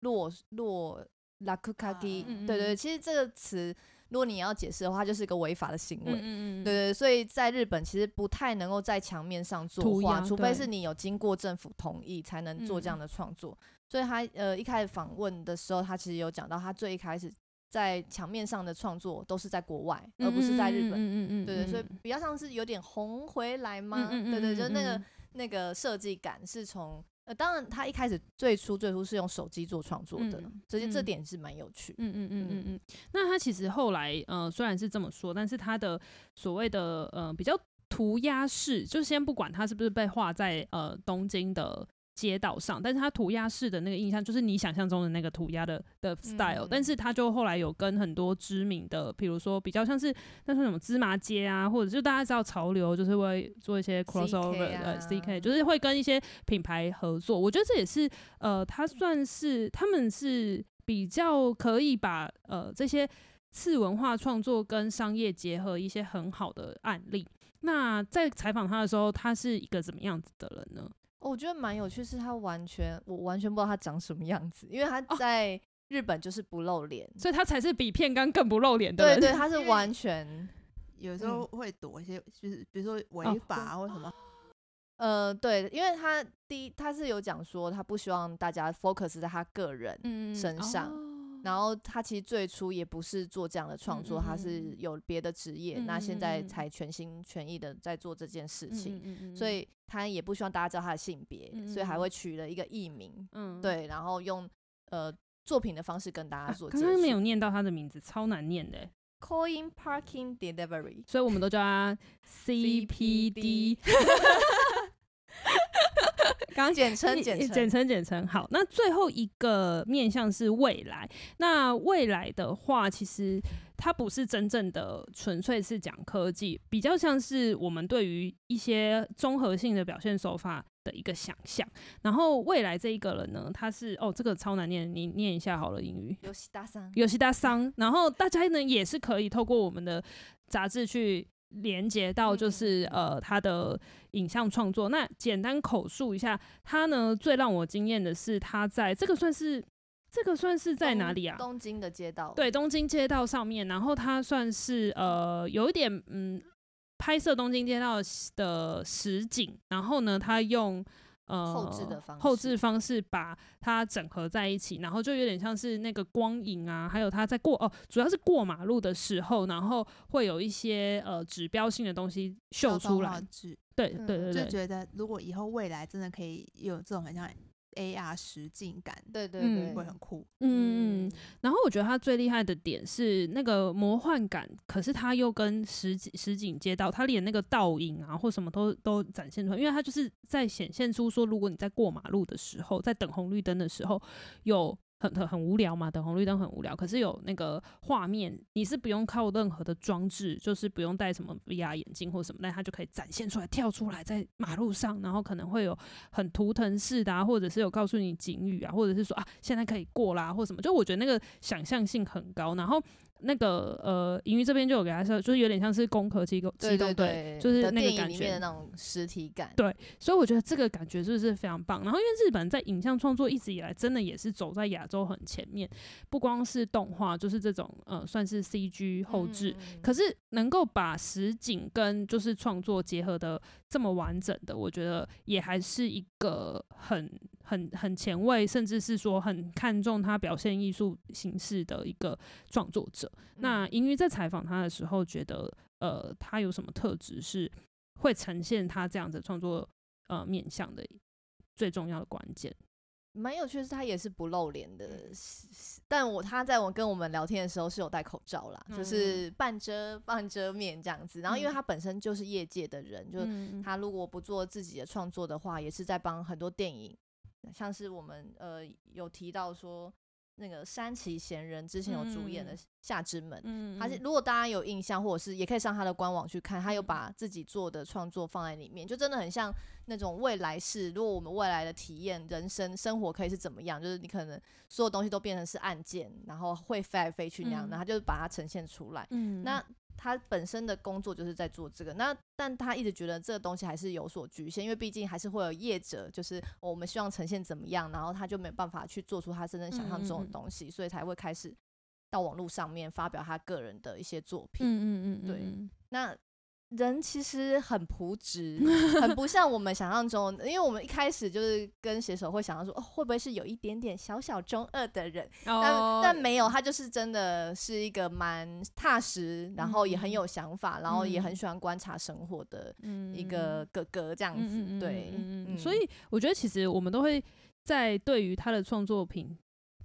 Speaker 3: 落落拉库卡基，对对对，其实这个词。如果你要解释的话，就是一个违法的行为。嗯嗯对，对对，所以在日本其实不太能够在墙面上作画，除非是你有经过政府同意才能做这样的创作。嗯、所以他呃一开始访问的时候，他其实有讲到，他最一开始在墙面上的创作都是在国外，嗯、而不是在日本。嗯嗯嗯。对对，所以比较像是有点红回来吗？嗯嗯对对，就是那个那个设计感是从。呃，当然，他一开始最初最初是用手机做创作的，所以这点是蛮有趣。嗯嗯嗯嗯嗯。
Speaker 2: 那他其实后来，呃，虽然是这么说，但是他的所谓的呃比较涂鸦式，就先不管他是不是被画在呃东京的。街道上，但是他涂鸦式的那个印象就是你想象中的那个涂鸦的的 style，嗯，但是他就后来有跟很多知名的，比如说比较像是那是什么芝麻街啊，或者就大家知道潮流就是会做一些 crossover 的 CK 啊，呃，CK，就是会跟一些品牌合作。我觉得这也是呃，他算是他们是比较可以把呃这些次文化创作跟商业结合一些很好的案例。那在采访他的时候，他是一个怎么样子的人呢？
Speaker 3: 我觉得蛮有趣，是他完全我完全不知道他长什么样子，因为他在日本就是不露脸，
Speaker 2: 所以他才是比片冈更不露脸的人。
Speaker 3: 对对，他是完全
Speaker 1: 有时候会躲一些，就是比如说违法或什么。
Speaker 3: 呃，对，因为他第一他是有讲说他不希望大家 focus 在他个人身上。然后他其实最初也不是做这样的创作，嗯嗯嗯，他是有别的职业，那现在才全心全意的在做这件事情，所以他也不希望大家知道他的性别，所以还会取了一个艺名，嗯，对，然后用呃作品的方式跟大家做。刚刚
Speaker 2: 没有念到他的名字，超难念的
Speaker 3: ，Coin Parking Delivery，
Speaker 2: 所以我们都叫他 CPD。
Speaker 3: 刚简称简称
Speaker 2: 简称简称好，那最后一个面向是未来。那未来的话，其实它不是真正的纯粹是讲科技，比较像是我们对于一些综合性的表现手法的一个想象。然后未来这一个人呢，他是哦，这个超难念，你念一下好了，英语。
Speaker 3: 有西大桑，
Speaker 2: 有西大桑。然后大家呢也是可以透过我们的杂志去。连接到就是呃他的影像创作，那简单口述一下，他呢最让我惊艳的是他在这个算是这个算是在哪里啊？
Speaker 3: 东京的街道，
Speaker 2: 对，东京街道上面，然后他算是呃有一点嗯拍摄东京街道的实景，然后呢他用。呃，后置的方式，后置方式把它整合在一起，然后就有点像是那个光影啊，还有它在过哦，主要是过马路的时候，然后会有一些呃指标性的东西秀出来。对对对对，
Speaker 1: 就觉得如果以后未来真的可以有这种很像。AR 实境感，
Speaker 3: 对对对，
Speaker 1: 嗯、会很酷。
Speaker 2: 嗯，然后我觉得它最厉害的点是那个魔幻感，可是它又跟实实景街道，它连那个倒影啊或什么都都展现出来，因为它就是在显现出说，如果你在过马路的时候，在等红绿灯的时候有。很很很无聊嘛，等红绿灯很无聊。可是有那个画面，你是不用靠任何的装置，就是不用戴什么 VR 眼镜或什么，但它就可以展现出来，跳出来在马路上，然后可能会有很图腾式的啊，或者是有告诉你警语啊，或者是说啊现在可以过啦或什么。就我觉得那个想象性很高。然后那个呃，银鱼这边就有给他说，就是有点像是工科机构机动队，就是那个感觉
Speaker 3: 的那种实体感。
Speaker 2: 对，所以我觉得这个感觉就是非常棒。然后因为日本在影像创作一直以来真的也是走在亚洲很前面，不光是动画，就是这种呃算是 CG 后置，嗯、可是能够把实景跟就是创作结合的这么完整的，我觉得也还是一个很。很很前卫，甚至是说很看重他表现艺术形式的一个创作者。嗯、那银鱼在采访他的时候，觉得呃，他有什么特质是会呈现他这样子创作呃面向的最重要的关键？
Speaker 3: 蛮有趣的是，他也是不露脸的，但我他在我跟我们聊天的时候是有戴口罩啦，嗯、就是半遮半遮面这样子。然后，因为他本身就是业界的人，嗯、就是他如果不做自己的创作的话，也是在帮很多电影。像是我们呃有提到说，那个山崎贤人之前有主演的《夏之门》，嗯，他是如果大家有印象，或者是也可以上他的官网去看，他有把自己做的创作放在里面，就真的很像那种未来式。如果我们未来的体验、人生、生活可以是怎么样，就是你可能所有东西都变成是按键，然后会飞来飞去那样的，然后他就把它呈现出来。嗯，那。他本身的工作就是在做这个，那但他一直觉得这个东西还是有所局限，因为毕竟还是会有业者，就是我们希望呈现怎么样，然后他就没办法去做出他真正想象中的东西，嗯嗯嗯，所以才会开始到网络上面发表他个人的一些作品。嗯嗯嗯嗯，对，那。人其实很朴实，很不像我们想象中，因为我们一开始就是跟写手会想到说，哦，会不会是有一点点小小中二的人？哦、但但没有，他就是真的是一个蛮踏实，然后也很有想法，嗯、然后也很喜欢观察生活的一个哥哥这样子。嗯、对，
Speaker 2: 所以我觉得其实我们都会在对于他的创作品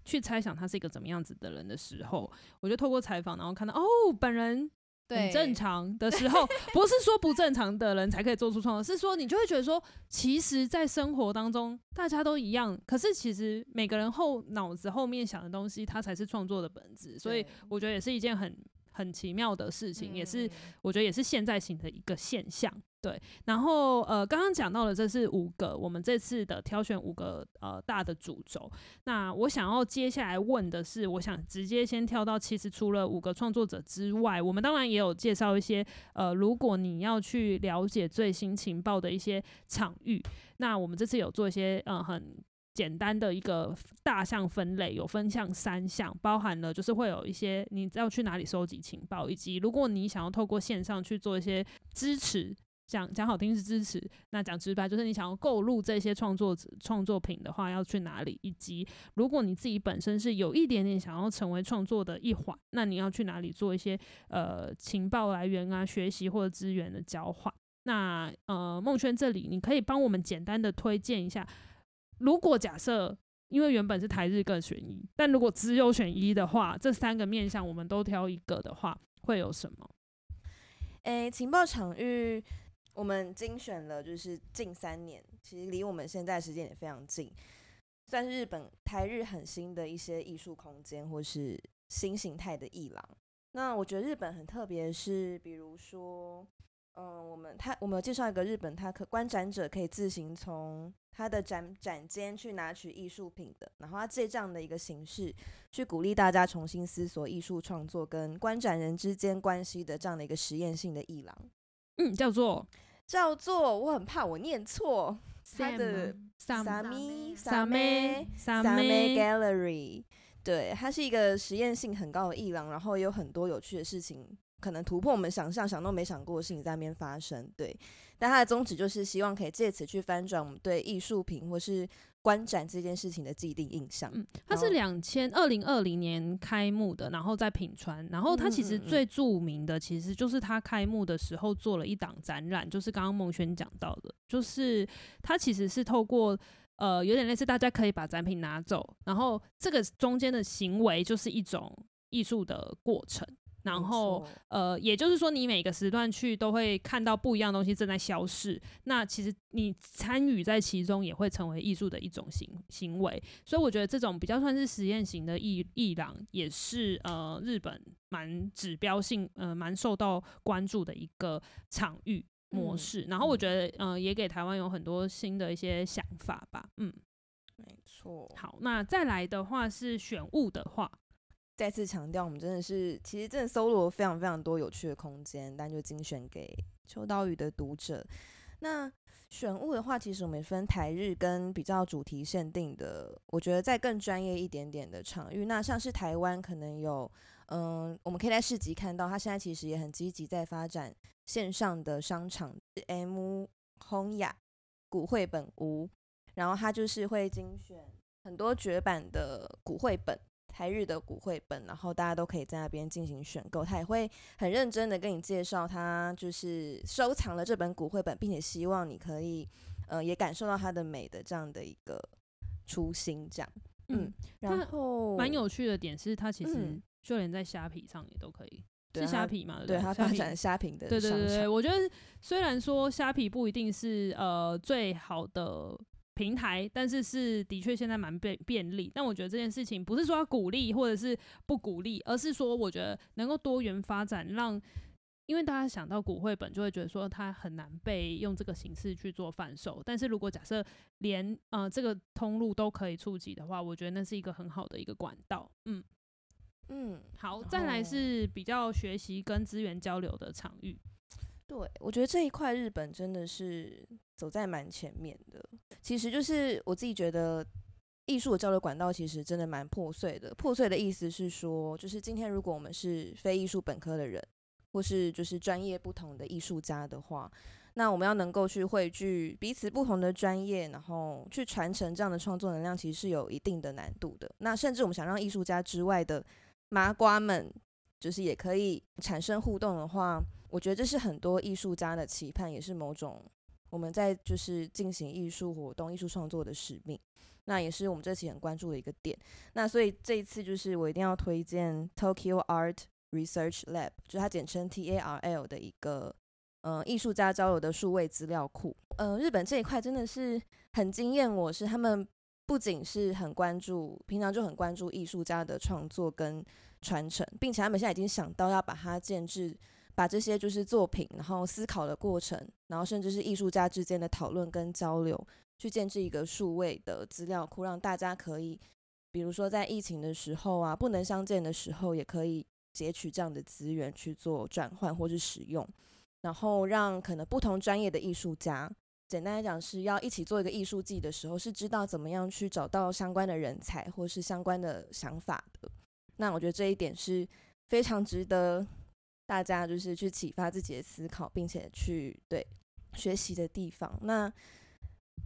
Speaker 2: 去猜想他是一个怎么样子的人的时候，我就透过采访，然后看到哦，本人。很正常的时候，不是说不正常的人才可以做出创作，是说你就会觉得说，其实，在生活当中大家都一样，可是其实每个人后脑子后面想的东西，它才是创作的本质。所以我觉得也是一件很很奇妙的事情，也是我觉得也是现在型的一个现象。对，然后呃，刚刚讲到的这是五个我们这次的挑选五个呃大的主轴。那我想要接下来问的是，我想直接先跳到，其实除了五个创作者之外，我们当然也有介绍一些呃，如果你要去了解最新情报的一些场域，那我们这次有做一些呃很简单的一个大项分类，有分项三项，包含了就是会有一些你要去哪里收集情报，以及如果你想要透过线上去做一些支持。讲讲好听是支持，那讲直白就是你想要购入这些创作者创作品的话，要去哪里？以及如果你自己本身是有一点点想要成为创作的一环，那你要去哪里做一些呃情报来源啊、学习或者资源的交换？那呃梦圈这里你可以帮我们简单的推荐一下，如果假设因为原本是台日各选一，但如果只有选一的话，这三个面向我们都挑一个的话，会有什
Speaker 4: 么？诶、情报场域。我们精选了，就是近三年，其实离我们现在时间也非常近，算是日本台日很新的一些艺术空间，或是新形态的艺廊。那我觉得日本很特别是，比如说，嗯，我们他我们有介绍一个日本，他可观展者可以自行从他的展展间去拿取艺术品的，然后他借这样的一个形式去鼓励大家重新思索艺术创作跟观展人之间关系的这样的一个实验性的艺廊。
Speaker 2: 嗯，叫做
Speaker 4: 叫做，我很怕我念错他的 Sami Same Same Gallery，对，它是一个实验性很高的艺廊，然后有很多有趣的事情，可能突破我们想象，想都没想过的事情在那边发生，对。但它的宗旨就是希望可以借此去翻转我们对艺术品或是观展这件事情的既定印象。
Speaker 2: 嗯，它是两千二零二零年开幕的，然后在品川。然后它其实最著名的，其实就是它开幕的时候做了一档展览，就是刚刚孟轩讲到的，就是它其实是透过呃有点类似大家可以把展品拿走，然后这个中间的行为就是一种艺术的过程。然后，呃，也就是说，你每个时段去都会看到不一样的东西正在消逝。那其实你参与在其中，也会成为艺术的一种行行为。所以我觉得这种比较算是实验型的艺艺廊，也是呃日本蛮指标性、呃蛮受到关注的一个场域模式。嗯、然后我觉得，呃，也给台湾有很多新的一些想法吧。嗯，
Speaker 4: 没错。
Speaker 2: 好，那再来的话是选物的话。
Speaker 4: 再次强调，我们真的是其实真的搜罗非常非常多有趣的空间，但就精选给秋刀鱼的读者。那选物的话，其实我们分台日跟比较主题限定的，我觉得在更专业一点点的场域。那像是台湾可能有，嗯，我们可以在市集看到，它现在其实也很积极在发展线上的商场，M 轰雅古绘本屋，然后它就是会精选很多绝版的古绘本。台日的古绘本，然后大家都可以在那边进行选购。他也会很认真的跟你介绍，他就是收藏了这本古绘本，并且希望你可以，呃，也感受到它的美的这样的一个初心。这样，嗯，然后
Speaker 2: 蛮有趣的点是，它其实就连在虾皮上也都可以，嗯、是虾皮嘛？对，
Speaker 4: 它发展虾皮的。
Speaker 2: 对对对对，我觉得虽然说虾皮不一定是呃最好的。平台，但是是的确现在蛮便便利，但我觉得这件事情不是说要鼓励或者是不鼓励，而是说我觉得能够多元发展，让因为大家想到古绘本就会觉得说它很难被用这个形式去做贩售，但是如果假设连呃这个通路都可以触及的话，我觉得那是一个很好的一个管道。嗯嗯，好，再来是比较学习跟资源交流的场域。
Speaker 4: 对，我觉得这一块日本真的是走在蛮前面的。其实就是我自己觉得，艺术的交流管道其实真的蛮破碎的。破碎的意思是说，就是今天如果我们是非艺术本科的人，或是就是专业不同的艺术家的话，那我们要能够去汇聚彼此不同的专业，然后去传承这样的创作能量，其实是有一定的难度的。那甚至我们想让艺术家之外的麻瓜们，就是也可以产生互动的话。我觉得这是很多艺术家的期盼，也是某种我们在就是进行艺术活动、艺术创作的使命。那也是我们这期很关注的一个点。那所以这一次就是我一定要推荐 Tokyo Art Research Lab，就是它简称 TARL 的一个呃艺术家交流的数位资料库。呃，日本这一块真的是很惊艳我，是他们不仅是很关注，平常就很关注艺术家的创作跟传承，并且他们现在已经想到要把它建置。把这些就是作品，然后思考的过程，然后甚至是艺术家之间的讨论跟交流，去建置一个数位的资料库，让大家可以，比如说在疫情的时候啊，不能相见的时候，也可以截取这样的资源去做转换或是使用，然后让可能不同专业的艺术家，简单来讲是要一起做一个艺术季的时候，是知道怎么样去找到相关的人才或是相关的想法的。那我觉得这一点是非常值得。大家就是去启发自己的思考，并且去对学习的地方。那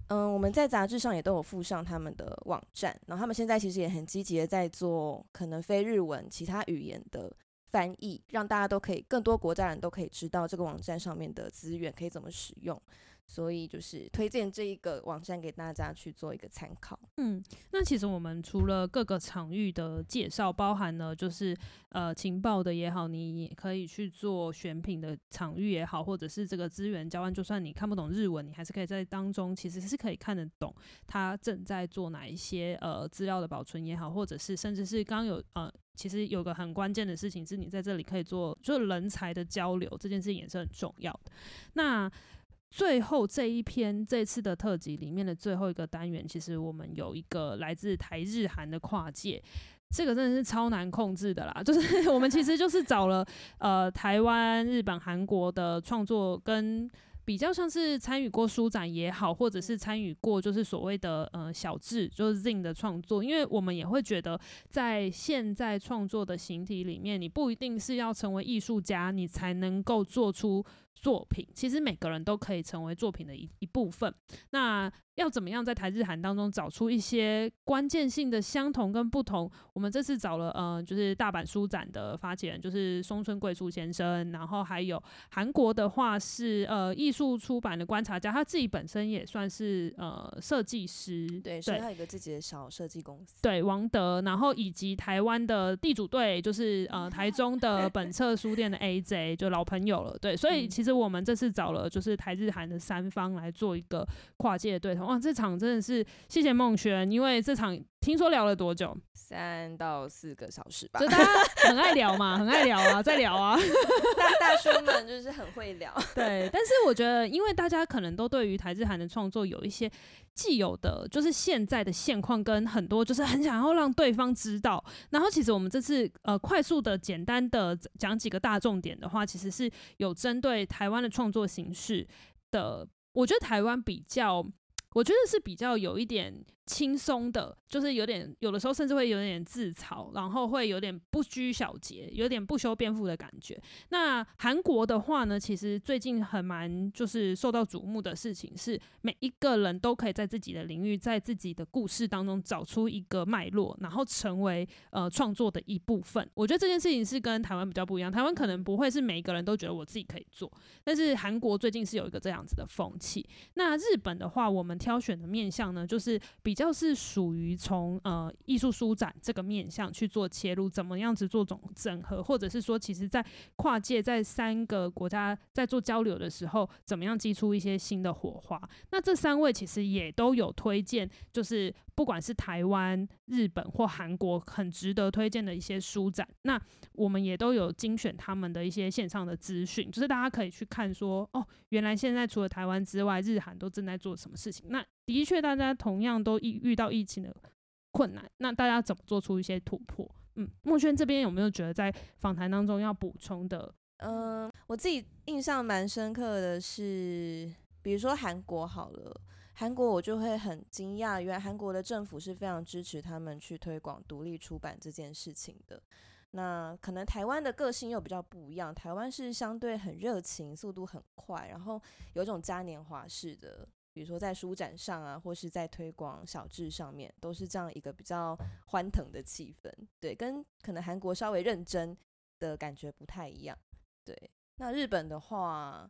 Speaker 4: 嗯，我们在杂志上也都有附上他们的网站，然后他们现在其实也很积极的在做可能非日文、其他语言的翻译，让大家都可以更多国家人都可以知道这个网站上面的资源可以怎么使用。所以就是推荐这一个网站给大家去做一个参考。
Speaker 2: 嗯，那其实我们除了各个场域的介绍，包含了就是呃情报的也好，你也可以去做选品的场域也好，或者是这个资源交换，就算你看不懂日文，你还是可以在当中其实是可以看得懂他正在做哪一些呃资料的保存也好，或者是甚至是刚有呃其实有个很关键的事情是你在这里可以做就人才的交流，这件事情也是很重要的。那最后这一篇这次的特辑里面的最后一个单元，其实我们有一个来自台日韩的跨界，这个真的是超难控制的啦。就是我们其实就是找了呃台湾、日本、韩国的创作跟。比较像是参与过书展也好，或者是参与过就是所谓的呃小志，就是 Zin 的创作，因为我们也会觉得，在现在创作的形体里面，你不一定是要成为艺术家，你才能够做出作品。其实每个人都可以成为作品的一一部分。那要怎么样在台日韩当中找出一些关键性的相同跟不同？我们这次找了，呃，就是大阪书展的发起人，就是松村贵树先生，然后还有韩国的话是呃艺术出版的观察家，他自己本身也算是呃设计师，
Speaker 4: 对，所以他有一个自己的小设计公司，
Speaker 2: 对，王德，然后以及台湾的地主队，就是呃 台中的本册书店的 AJ，就老朋友了，对，所以其实是我们这次找了就是台日韩的三方来做一个跨界的对头。哇，这场真的是谢谢孟轩，因为这场听说聊了多久？
Speaker 4: 三到四个小时吧。
Speaker 2: 就大家很爱聊嘛，很爱聊啊，在聊啊。
Speaker 4: 大大叔们就是很会聊。
Speaker 2: 对，但是我觉得，因为大家可能都对于台日韩的创作有一些既有的，就是现在的现况跟很多就是很想要让对方知道。然后，其实我们这次呃快速的、简单的讲几个大重点的话，其实是有针对台湾的创作形式的。我觉得台湾比较，我觉得是比较有一点。轻松的，就是有点有的时候甚至会有点自嘲，然后会有点不拘小节，有点不修边幅的感觉。那韩国的话呢，其实最近很蛮就是受到瞩目的事情是，每一个人都可以在自己的领域，在自己的故事当中找出一个脉络，然后成为呃创作的一部分。我觉得这件事情是跟台湾比较不一样，台湾可能不会是每一个人都觉得我自己可以做，但是韩国最近是有一个这样子的风气。那日本的话，我们挑选的面向呢，就是比。比较是属于从呃艺术书展这个面向去做切入，怎么样子做总整合，或者是说，其实，在跨界在三个国家在做交流的时候，怎么样激出一些新的火花？那这三位其实也都有推荐，就是。不管是台湾、日本或韩国，很值得推荐的一些书展，那我们也都有精选他们的一些线上的资讯，就是大家可以去看说，哦，原来现在除了台湾之外，日韩都正在做什么事情。那的确，大家同样都遇遇到疫情的困难，那大家怎么做出一些突破？嗯，孟轩这边有没有觉得在访谈当中要补充的？
Speaker 4: 嗯，我自己印象蛮深刻的是，比如说韩国好了。韩国我就会很惊讶，原来韩国的政府是非常支持他们去推广独立出版这件事情的。那可能台湾的个性又比较不一样，台湾是相对很热情，速度很快，然后有一种嘉年华式的，比如说在书展上啊，或是在推广小志上面，都是这样一个比较欢腾的气氛。对，跟可能韩国稍微认真的感觉不太一样。对，那日本的话。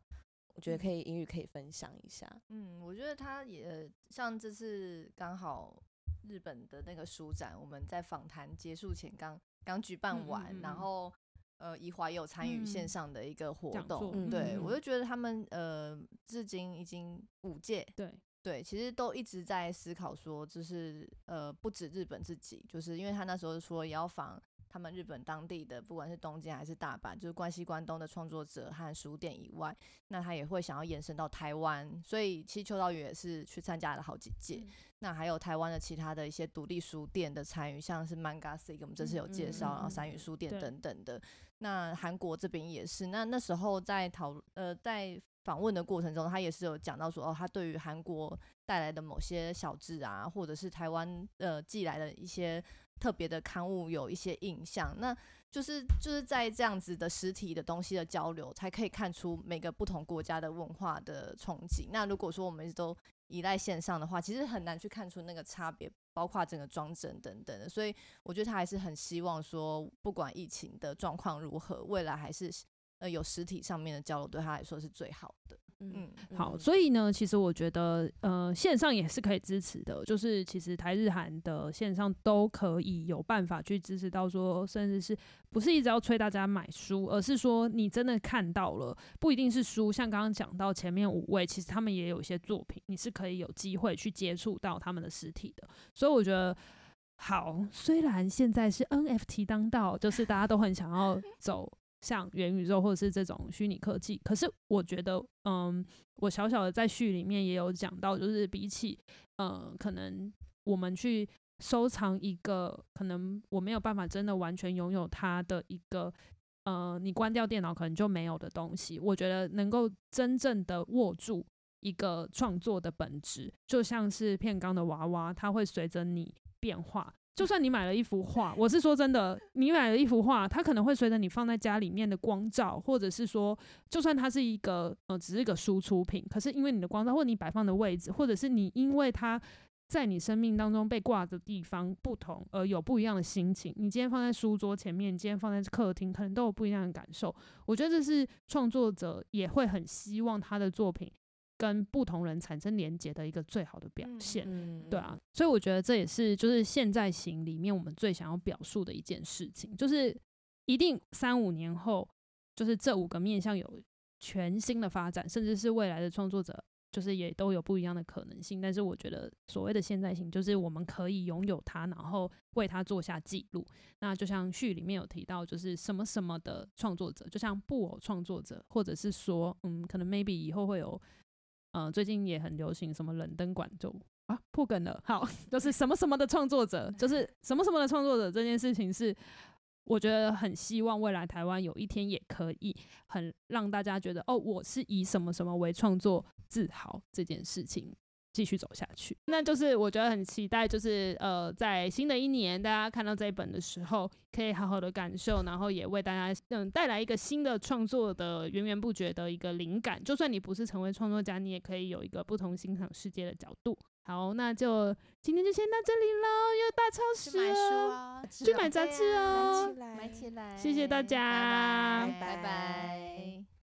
Speaker 4: 我觉得可以，英语可以分享一下。
Speaker 3: 嗯，我觉得他也像这次刚好日本的那个书展，我们在访谈结束前刚刚举办完，嗯嗯嗯，然后呃，宜华也有参与线上的一个活动。嗯、对，我就觉得他们呃，至今已经五届，
Speaker 2: 对
Speaker 3: 对，其实都一直在思考说，就是呃，不止日本自己，就是因为他那时候说也要访。他们日本当地的，不管是东京还是大阪，就是关西关东的创作者和书店以外，那他也会想要延伸到台湾，所以其实秋刀鱼也是去参加了好几届。嗯、那还有台湾的其他的一些独立书店的参与，像是 Manga-sake，我们这次有介绍，然后三语书店等等的。那韩国这边也是，那那时候在讨呃在访问的过程中，他也是有讲到说，哦，他对于韩国带来的某些小志啊，或者是台湾呃寄来的一些。特别的刊物有一些印象，那就是就是在这样子的实体的东西的交流，才可以看出每个不同国家的文化的憧憬。那如果说我们都依赖线上的话，其实很难去看出那个差别，包括整个装帧等等的。所以我觉得他还是很希望说，不管疫情的状况如何，未来还是呃有实体上面的交流，对他来说是最好的。
Speaker 2: 嗯，好，所以呢，其实我觉得，呃，线上也是可以支持的，就是其实台日韩的线上都可以有办法去支持到说，甚至是不是一直要催大家买书，而是说你真的看到了，不一定是书，像刚刚讲到前面五位，其实他们也有一些作品，你是可以有机会去接触到他们的实体的，所以我觉得好，虽然现在是 NFT 当道，就是大家都很想要走。像元宇宙或者是这种虚拟科技，可是我觉得，嗯，我小小的在序里面也有讲到，就是比起，嗯，可能我们去收藏一个，可能我没有办法真的完全拥有它的一个，呃，你关掉电脑可能就没有的东西，我觉得能够真正的握住一个创作的本质，就像是片冈的娃娃，它会随着你变化。就算你买了一幅画，我是说真的，你买了一幅画，它可能会随着你放在家里面的光照，或者是说，就算它是一个呃，只是一个输出品，可是因为你的光照，或者你摆放的位置，或者是你因为它在你生命当中被挂的地方不同，而有不一样的心情。你今天放在书桌前面，你今天放在客厅，可能都有不一样的感受。我觉得这是创作者也会很希望他的作品。跟不同人产生连接的一个最好的表现，嗯、对啊，所以我觉得这也是就是现在型里面我们最想要表述的一件事情，就是一定三五年后，就是这五个面向有全新的发展，甚至是未来的创作者就是也都有不一样的可能性。但是我觉得所谓的现在型，就是我们可以拥有它，然后为它做下记录。那就像序里面有提到，就是什么什么的创作者，就像布偶创作者，或者是说，嗯，可能 maybe 以后会有，嗯，最近也很流行什么冷灯管就啊破梗了。好，就是什么什么的创作者，就是什么什么的创作者这件事情是。我觉得很希望未来台湾有一天也可以很让大家觉得哦，我是以什么什么为创作自豪这件事情继续走下去。那就是我觉得很期待，就是呃，在新的一年大家看到这一本的时候，可以好好的感受，然后也为大家嗯带来一个新的创作的源源不绝的一个灵感。就算你不是成为创作家，你也可以有一个不同欣赏世界的角度。好，那就今天就先到这里喽。又大超时哦，去买书啊，去买杂志哦，
Speaker 3: 买起来，
Speaker 2: 谢谢大家，
Speaker 3: 拜拜。拜拜。